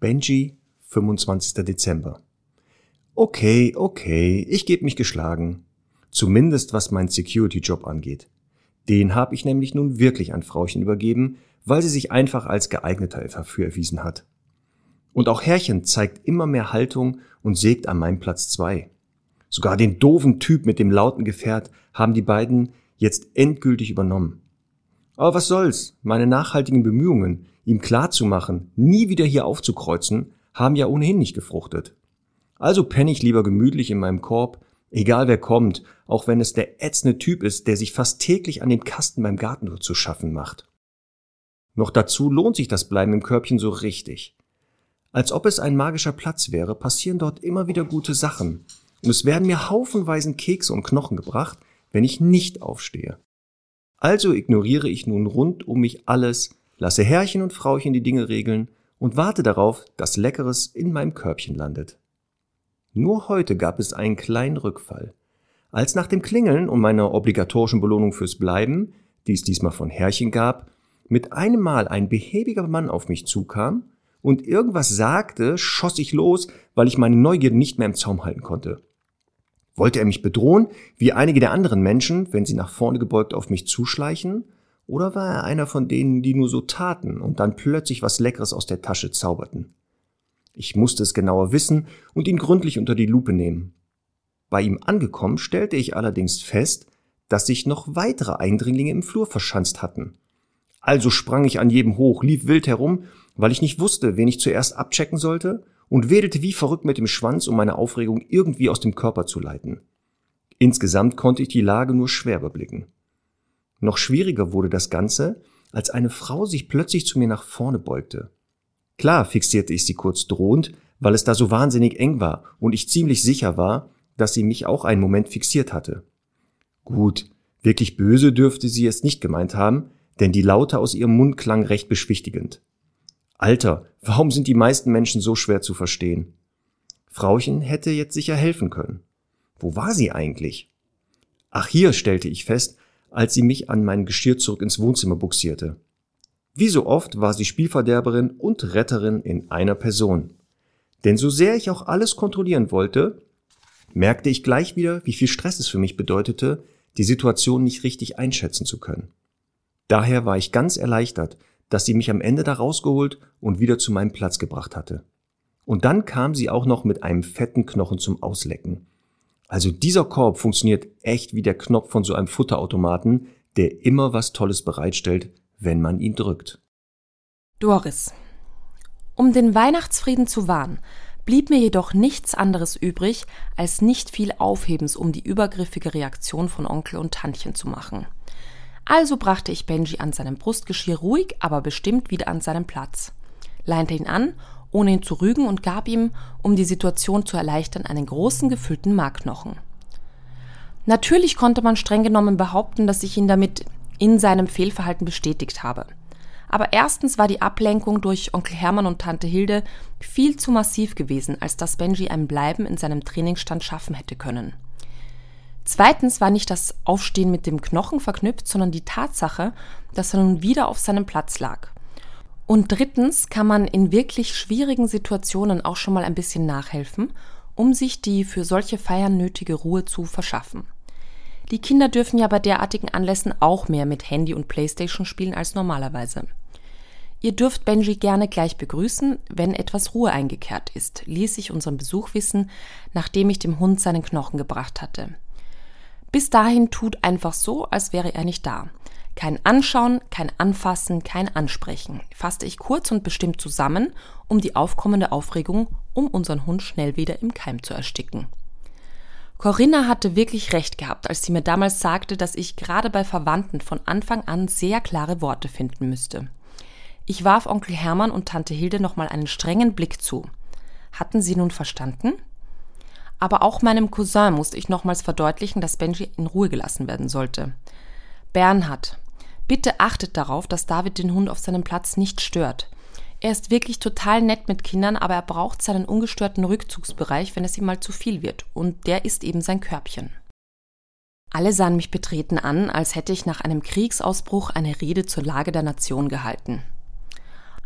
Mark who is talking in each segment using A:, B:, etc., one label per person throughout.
A: Benji, 25. Dezember. Okay, okay, ich gebe mich geschlagen. Zumindest was meinen Security-Job angeht. Den habe ich nämlich nun wirklich an Frauchen übergeben, weil sie sich einfach als geeigneter dafür erwiesen hat. Und auch Herrchen zeigt immer mehr Haltung und sägt an meinem Platz zwei. Sogar den doofen Typ mit dem lauten Gefährt haben die beiden jetzt endgültig übernommen. Aber was soll's? Meine nachhaltigen Bemühungen, ihm klarzumachen, nie wieder hier aufzukreuzen, haben ja ohnehin nicht gefruchtet. Also penne ich lieber gemütlich in meinem Korb, egal wer kommt, auch wenn es der ätzende Typ ist, der sich fast täglich an dem Kasten beim Garten zu schaffen macht. Noch dazu lohnt sich das Bleiben im Körbchen so richtig. Als ob es ein magischer Platz wäre, passieren dort immer wieder gute Sachen. Und es werden mir haufenweisen Kekse und Knochen gebracht, wenn ich nicht aufstehe. Also ignoriere ich nun rund um mich alles, lasse Herrchen und Frauchen die Dinge regeln und warte darauf, dass Leckeres in meinem Körbchen landet. Nur heute gab es einen kleinen Rückfall. Als nach dem Klingeln und meiner obligatorischen Belohnung fürs Bleiben, die es diesmal von Herrchen gab, mit einem Mal ein behäbiger Mann auf mich zukam und irgendwas sagte, schoss ich los, weil ich meine Neugierde nicht mehr im Zaum halten konnte. Wollte er mich bedrohen, wie einige der anderen Menschen, wenn sie nach vorne gebeugt auf mich zuschleichen? Oder war er einer von denen, die nur so taten und dann plötzlich was Leckeres aus der Tasche zauberten? Ich musste es genauer wissen und ihn gründlich unter die Lupe nehmen. Bei ihm angekommen stellte ich allerdings fest, dass sich noch weitere Eindringlinge im Flur verschanzt hatten. Also sprang ich an jedem hoch, lief wild herum, weil ich nicht wusste, wen ich zuerst abchecken sollte und wedelte wie verrückt mit dem Schwanz, um meine Aufregung irgendwie aus dem Körper zu leiten. Insgesamt konnte ich die Lage nur schwer überblicken. Noch schwieriger wurde das Ganze, als eine Frau sich plötzlich zu mir nach vorne beugte. Klar fixierte ich sie kurz drohend, weil es da so wahnsinnig eng war und ich ziemlich sicher war, dass sie mich auch einen Moment fixiert hatte. Gut, wirklich böse dürfte sie es nicht gemeint haben, denn die Laute aus ihrem Mund klang recht beschwichtigend. Alter, warum sind die meisten Menschen so schwer zu verstehen? Frauchen hätte jetzt sicher helfen können. Wo war sie eigentlich? Ach hier, stellte ich fest, als sie mich an mein Geschirr zurück ins Wohnzimmer buxierte. Wie so oft war sie Spielverderberin und Retterin in einer Person. Denn so sehr ich auch alles kontrollieren wollte, merkte ich gleich wieder, wie viel Stress es für mich bedeutete, die Situation nicht richtig einschätzen zu können. Daher war ich ganz erleichtert, dass sie mich am Ende da rausgeholt und wieder zu meinem Platz gebracht hatte. Und dann kam sie auch noch mit einem fetten Knochen zum Auslecken. Also dieser Korb funktioniert echt wie der Knopf von so einem Futterautomaten, der immer was Tolles bereitstellt, wenn man ihn drückt.
B: Doris. Um den Weihnachtsfrieden zu wahren, blieb mir jedoch nichts anderes übrig, als nicht viel Aufhebens um die übergriffige Reaktion von Onkel und Tantchen zu machen. Also brachte ich Benji an seinem Brustgeschirr ruhig, aber bestimmt wieder an seinen Platz, leinte ihn an, ohne ihn zu rügen und gab ihm, um die Situation zu erleichtern, einen großen gefüllten Markknochen. Natürlich konnte man streng genommen behaupten, dass ich ihn damit in seinem Fehlverhalten bestätigt habe. Aber erstens war die Ablenkung durch Onkel Hermann und Tante Hilde viel zu massiv gewesen, als dass Benji ein Bleiben in seinem Trainingsstand schaffen hätte können. Zweitens war nicht das Aufstehen mit dem Knochen verknüpft, sondern die Tatsache, dass er nun wieder auf seinem Platz lag. Und drittens kann man in wirklich schwierigen Situationen auch schon mal ein bisschen nachhelfen, um sich die für solche Feiern nötige Ruhe zu verschaffen. Die Kinder dürfen ja bei derartigen Anlässen auch mehr mit Handy und Playstation spielen als normalerweise. Ihr dürft Benji gerne gleich begrüßen, wenn etwas Ruhe eingekehrt ist, ließ ich unseren Besuch wissen, nachdem ich dem Hund seinen Knochen gebracht hatte. Bis dahin tut einfach so, als wäre er nicht da. Kein Anschauen, kein Anfassen, kein Ansprechen. Fasste ich kurz und bestimmt zusammen, um die aufkommende Aufregung um unseren Hund schnell wieder im Keim zu ersticken. Corinna hatte wirklich recht gehabt, als sie mir damals sagte, dass ich gerade bei Verwandten von Anfang an sehr klare Worte finden müsste. Ich warf Onkel Hermann und Tante Hilde nochmal einen strengen Blick zu. Hatten sie nun verstanden? Aber auch meinem Cousin musste ich nochmals verdeutlichen, dass Benji in Ruhe gelassen werden sollte. Bernhard, bitte achtet darauf, dass David den Hund auf seinem Platz nicht stört. Er ist wirklich total nett mit Kindern, aber er braucht seinen ungestörten Rückzugsbereich, wenn es ihm mal zu viel wird. Und der ist eben sein Körbchen. Alle sahen mich betreten an, als hätte ich nach einem Kriegsausbruch eine Rede zur Lage der Nation gehalten.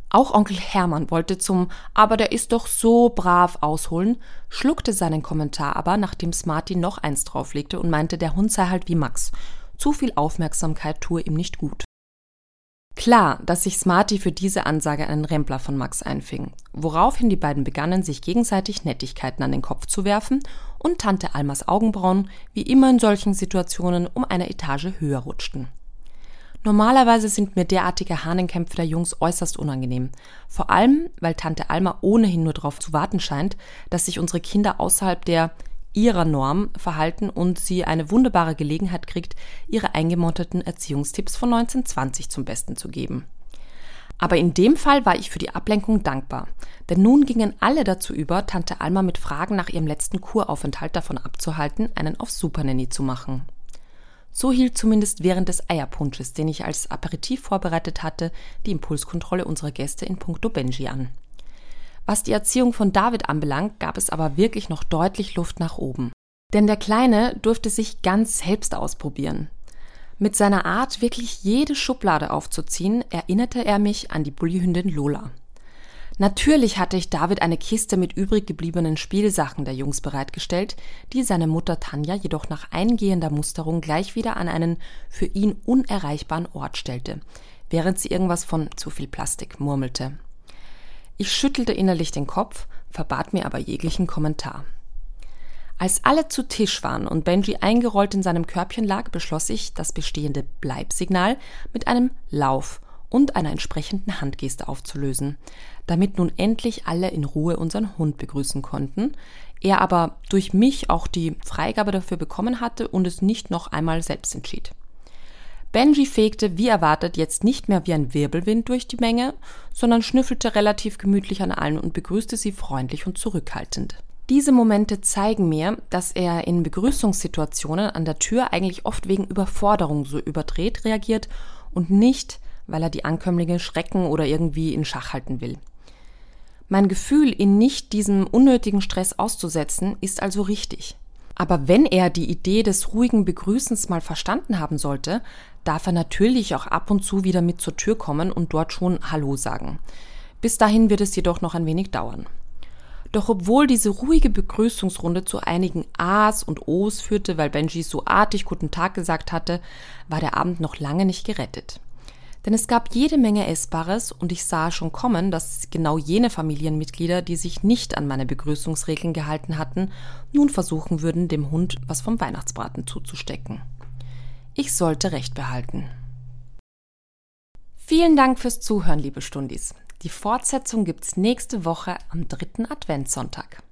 B: Auch Onkel Hermann wollte zum Aber der ist doch so brav ausholen, schluckte seinen Kommentar aber, nachdem Smarty noch eins drauflegte und meinte, der Hund sei halt wie Max. Zu viel Aufmerksamkeit tue ihm nicht gut. Klar, dass sich Smarty für diese Ansage einen Rempler von Max einfing, woraufhin die beiden begannen, sich gegenseitig Nettigkeiten an den Kopf zu werfen und Tante Almas Augenbrauen, wie immer in solchen Situationen, um eine Etage höher rutschten. Normalerweise sind mir derartige Hahnenkämpfe der Jungs äußerst unangenehm. Vor allem, weil Tante Alma ohnehin nur darauf zu warten scheint, dass sich unsere Kinder außerhalb der ihrer Norm verhalten und sie eine wunderbare Gelegenheit kriegt, ihre eingemotteten Erziehungstipps von 1920 zum Besten zu geben. Aber in dem Fall war ich für die Ablenkung dankbar, denn nun gingen alle dazu über, Tante Alma mit Fragen nach ihrem letzten Kuraufenthalt davon abzuhalten, einen auf Supernanny zu machen. So hielt zumindest während des Eierpunsches, den ich als Aperitif vorbereitet hatte, die Impulskontrolle unserer Gäste in puncto Benji an. Was die Erziehung von David anbelangt, gab es aber wirklich noch deutlich Luft nach oben. Denn der Kleine durfte sich ganz selbst ausprobieren. Mit seiner Art, wirklich jede Schublade aufzuziehen, erinnerte er mich an die Bullyhündin Lola. Natürlich hatte ich David eine Kiste mit übrig gebliebenen Spielsachen der Jungs bereitgestellt, die seine Mutter Tanja jedoch nach eingehender Musterung gleich wieder an einen für ihn unerreichbaren Ort stellte, während sie irgendwas von zu viel Plastik murmelte. Ich schüttelte innerlich den Kopf, verbat mir aber jeglichen Kommentar. Als alle zu Tisch waren und Benji eingerollt in seinem Körbchen lag, beschloss ich, das bestehende Bleibsignal mit einem Lauf und einer entsprechenden Handgeste aufzulösen, damit nun endlich alle in Ruhe unseren Hund begrüßen konnten, er aber durch mich auch die Freigabe dafür bekommen hatte und es nicht noch einmal selbst entschied. Benji fegte, wie erwartet, jetzt nicht mehr wie ein Wirbelwind durch die Menge, sondern schnüffelte relativ gemütlich an allen und begrüßte sie freundlich und zurückhaltend. Diese Momente zeigen mir, dass er in Begrüßungssituationen an der Tür eigentlich oft wegen Überforderung so überdreht reagiert und nicht, weil er die Ankömmlinge schrecken oder irgendwie in Schach halten will. Mein Gefühl, ihn nicht diesem unnötigen Stress auszusetzen, ist also richtig. Aber wenn er die Idee des ruhigen Begrüßens mal verstanden haben sollte, darf er natürlich auch ab und zu wieder mit zur Tür kommen und dort schon Hallo sagen. Bis dahin wird es jedoch noch ein wenig dauern. Doch obwohl diese ruhige Begrüßungsrunde zu einigen A's und O's führte, weil Benji so artig guten Tag gesagt hatte, war der Abend noch lange nicht gerettet. Denn es gab jede Menge Essbares und ich sah schon kommen, dass genau jene Familienmitglieder, die sich nicht an meine Begrüßungsregeln gehalten hatten, nun versuchen würden, dem Hund was vom Weihnachtsbraten zuzustecken. Ich sollte Recht behalten. Vielen Dank fürs Zuhören, liebe Stundis. Die Fortsetzung gibt's nächste Woche am dritten Adventssonntag.